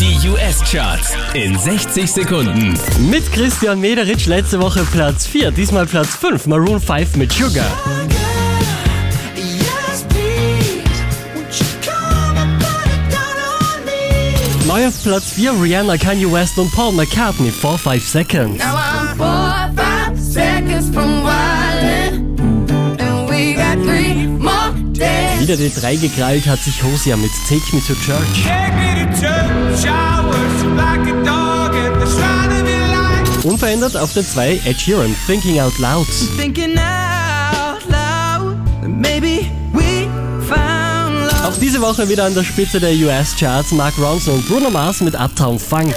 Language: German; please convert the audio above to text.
Die US-Charts in 60 Sekunden. Mit Christian Mederitsch letzte Woche Platz 4, diesmal Platz 5, Maroon 5 mit Sugar. Neu auf Platz 4 Rihanna, Kanye West und Paul McCartney, 4-5 Seconds. Wieder die 3 gekrallt hat sich Hosea mit Take Me to Church. Unverändert auf der 2 Ed Sheeran, Thinking Out Loud. Thinking out loud, that maybe we found love. Auch diese Woche wieder an der Spitze der US-Charts Mark Ronson und Bruno Mars mit Uptown Funk.